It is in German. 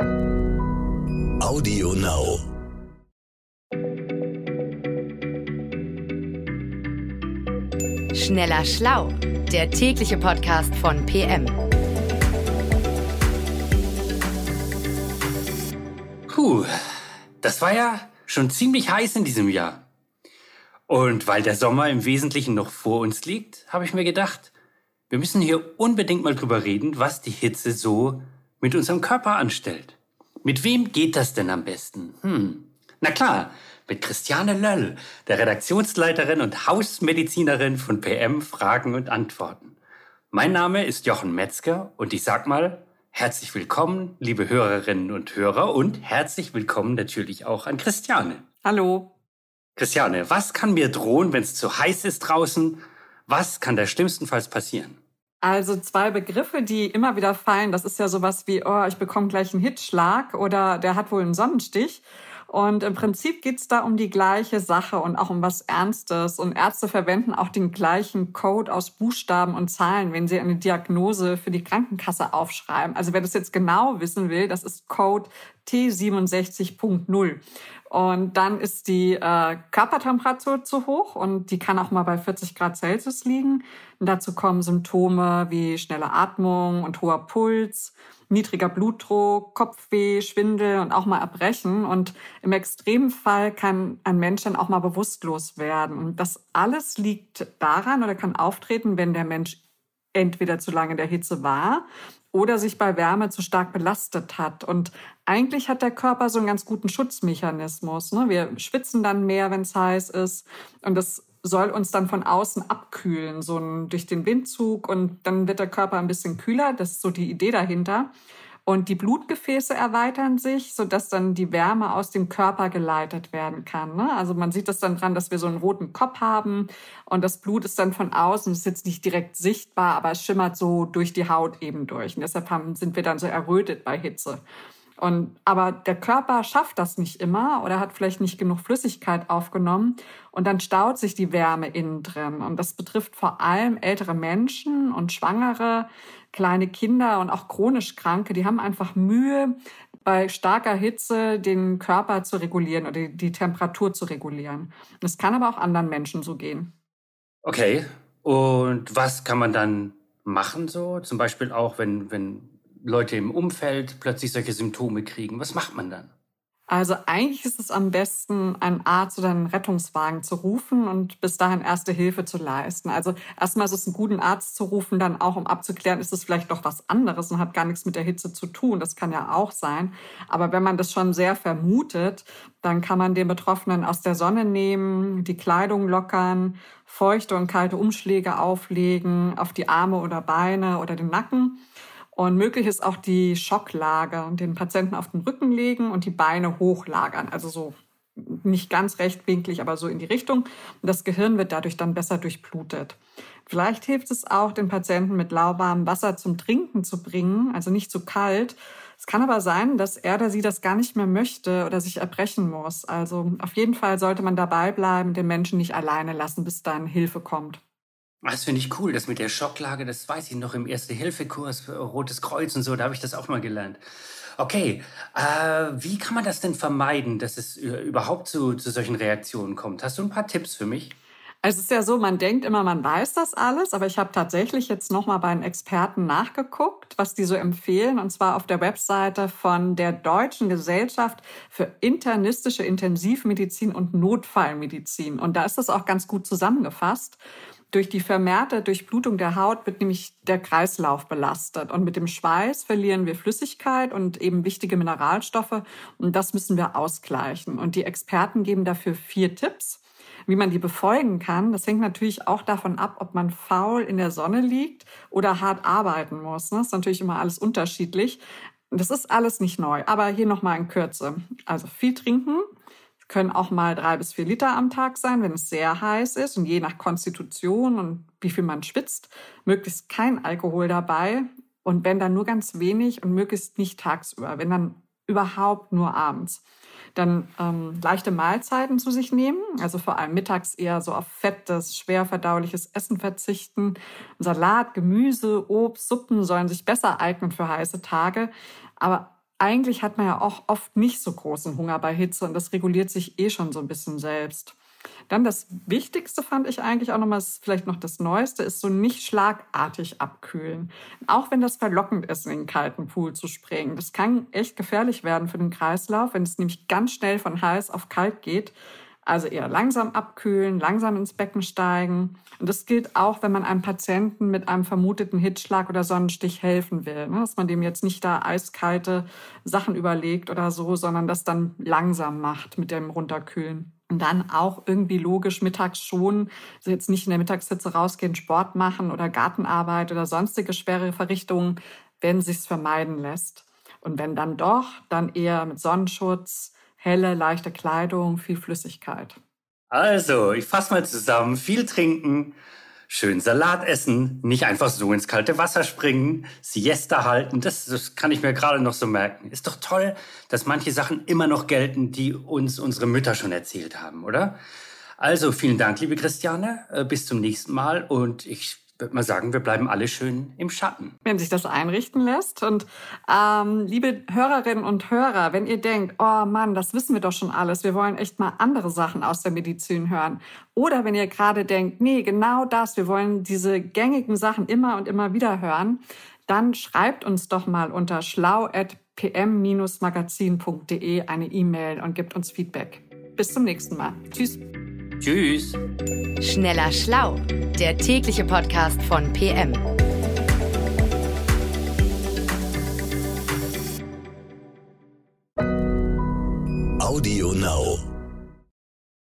Audio Now. Schneller Schlau, der tägliche Podcast von PM. Puh, das war ja schon ziemlich heiß in diesem Jahr. Und weil der Sommer im Wesentlichen noch vor uns liegt, habe ich mir gedacht, wir müssen hier unbedingt mal drüber reden, was die Hitze so mit unserem Körper anstellt. Mit wem geht das denn am besten? Hm. Na klar, mit Christiane Löll, der Redaktionsleiterin und Hausmedizinerin von PM Fragen und Antworten. Mein Name ist Jochen Metzger und ich sag mal, herzlich willkommen, liebe Hörerinnen und Hörer und herzlich willkommen natürlich auch an Christiane. Hallo. Christiane, was kann mir drohen, wenn es zu heiß ist draußen? Was kann da schlimmstenfalls passieren? Also zwei Begriffe, die immer wieder fallen. Das ist ja sowas wie, oh, ich bekomme gleich einen Hitschlag oder der hat wohl einen Sonnenstich. Und im Prinzip geht's da um die gleiche Sache und auch um was Ernstes. Und Ärzte verwenden auch den gleichen Code aus Buchstaben und Zahlen, wenn sie eine Diagnose für die Krankenkasse aufschreiben. Also wer das jetzt genau wissen will, das ist Code T67.0. Und dann ist die äh, Körpertemperatur zu hoch und die kann auch mal bei 40 Grad Celsius liegen. Und dazu kommen Symptome wie schnelle Atmung und hoher Puls, niedriger Blutdruck, Kopfweh, Schwindel und auch mal Erbrechen. Und im Extremfall kann ein Mensch dann auch mal bewusstlos werden. Und das alles liegt daran oder kann auftreten, wenn der Mensch entweder zu lange in der Hitze war oder sich bei Wärme zu stark belastet hat. Und eigentlich hat der Körper so einen ganz guten Schutzmechanismus. Ne? Wir schwitzen dann mehr, wenn es heiß ist. Und das soll uns dann von außen abkühlen, so ein, durch den Windzug. Und dann wird der Körper ein bisschen kühler. Das ist so die Idee dahinter. Und die Blutgefäße erweitern sich, sodass dann die Wärme aus dem Körper geleitet werden kann. Ne? Also man sieht das dann dran, dass wir so einen roten Kopf haben und das Blut ist dann von außen, ist jetzt nicht direkt sichtbar, aber es schimmert so durch die Haut eben durch. Und deshalb haben, sind wir dann so errötet bei Hitze. Und, aber der Körper schafft das nicht immer oder hat vielleicht nicht genug Flüssigkeit aufgenommen und dann staut sich die Wärme innen drin. Und das betrifft vor allem ältere Menschen und Schwangere, kleine Kinder und auch chronisch Kranke. Die haben einfach Mühe, bei starker Hitze den Körper zu regulieren oder die Temperatur zu regulieren. Das kann aber auch anderen Menschen so gehen. Okay. Und was kann man dann machen so? Zum Beispiel auch, wenn, wenn Leute im Umfeld plötzlich solche Symptome kriegen? Was macht man dann? Also eigentlich ist es am besten, einen Arzt oder einen Rettungswagen zu rufen und bis dahin erste Hilfe zu leisten. Also erstmal ist es einen guten Arzt zu rufen, dann auch um abzuklären, ist es vielleicht doch was anderes und hat gar nichts mit der Hitze zu tun. Das kann ja auch sein. Aber wenn man das schon sehr vermutet, dann kann man den Betroffenen aus der Sonne nehmen, die Kleidung lockern, feuchte und kalte Umschläge auflegen auf die Arme oder Beine oder den Nacken und möglich ist auch die Schocklage und den Patienten auf den Rücken legen und die Beine hochlagern. Also so nicht ganz rechtwinklig, aber so in die Richtung. Und das Gehirn wird dadurch dann besser durchblutet. Vielleicht hilft es auch, den Patienten mit lauwarmem Wasser zum Trinken zu bringen, also nicht zu kalt. Es kann aber sein, dass er oder sie das gar nicht mehr möchte oder sich erbrechen muss. Also auf jeden Fall sollte man dabei bleiben, den Menschen nicht alleine lassen, bis dann Hilfe kommt. Das finde ich cool, das mit der Schocklage, das weiß ich noch im Erste-Hilfe-Kurs Rotes Kreuz und so, da habe ich das auch mal gelernt. Okay, äh, wie kann man das denn vermeiden, dass es überhaupt zu, zu solchen Reaktionen kommt? Hast du ein paar Tipps für mich? Es ist ja so, man denkt immer, man weiß das alles, aber ich habe tatsächlich jetzt nochmal bei den Experten nachgeguckt, was die so empfehlen, und zwar auf der Webseite von der Deutschen Gesellschaft für internistische Intensivmedizin und Notfallmedizin. Und da ist das auch ganz gut zusammengefasst. Durch die vermehrte Durchblutung der Haut wird nämlich der Kreislauf belastet. Und mit dem Schweiß verlieren wir Flüssigkeit und eben wichtige Mineralstoffe. Und das müssen wir ausgleichen. Und die Experten geben dafür vier Tipps, wie man die befolgen kann. Das hängt natürlich auch davon ab, ob man faul in der Sonne liegt oder hart arbeiten muss. Das ist natürlich immer alles unterschiedlich. Das ist alles nicht neu, aber hier nochmal in Kürze. Also viel trinken, können auch mal drei bis vier Liter am Tag sein, wenn es sehr heiß ist und je nach Konstitution und wie viel man schwitzt, möglichst kein Alkohol dabei und wenn dann nur ganz wenig und möglichst nicht tagsüber, wenn dann überhaupt nur abends. Dann ähm, leichte Mahlzeiten zu sich nehmen, also vor allem mittags eher so auf fettes, schwer verdauliches Essen verzichten. Salat, Gemüse, Obst, Suppen sollen sich besser eignen für heiße Tage. Aber eigentlich hat man ja auch oft nicht so großen Hunger bei Hitze und das reguliert sich eh schon so ein bisschen selbst. Dann das Wichtigste fand ich eigentlich auch nochmal, vielleicht noch das Neueste, ist so nicht schlagartig abkühlen. Auch wenn das verlockend ist, in den kalten Pool zu springen. Das kann echt gefährlich werden für den Kreislauf, wenn es nämlich ganz schnell von heiß auf kalt geht. Also eher langsam abkühlen, langsam ins Becken steigen. Und das gilt auch, wenn man einem Patienten mit einem vermuteten Hitzschlag oder Sonnenstich helfen will. Ne? Dass man dem jetzt nicht da eiskalte Sachen überlegt oder so, sondern das dann langsam macht mit dem Runterkühlen. Und dann auch irgendwie logisch mittags schon, also jetzt nicht in der Mittagssitze rausgehen, Sport machen oder Gartenarbeit oder sonstige schwere Verrichtungen, wenn sich's vermeiden lässt. Und wenn dann doch, dann eher mit Sonnenschutz, helle, leichte Kleidung, viel Flüssigkeit. Also, ich fasse mal zusammen. Viel trinken, schön Salat essen, nicht einfach so ins kalte Wasser springen, Siesta halten. Das, das kann ich mir gerade noch so merken. Ist doch toll, dass manche Sachen immer noch gelten, die uns unsere Mütter schon erzählt haben, oder? Also, vielen Dank, liebe Christiane. Äh, bis zum nächsten Mal und ich würde mal sagen, wir bleiben alle schön im Schatten. Wenn sich das einrichten lässt. Und ähm, liebe Hörerinnen und Hörer, wenn ihr denkt, oh Mann, das wissen wir doch schon alles, wir wollen echt mal andere Sachen aus der Medizin hören. Oder wenn ihr gerade denkt, nee, genau das, wir wollen diese gängigen Sachen immer und immer wieder hören, dann schreibt uns doch mal unter schlau.pm-magazin.de eine E-Mail und gebt uns Feedback. Bis zum nächsten Mal. Tschüss. Tschüss. Schneller Schlau, der tägliche Podcast von PM. Audio Now.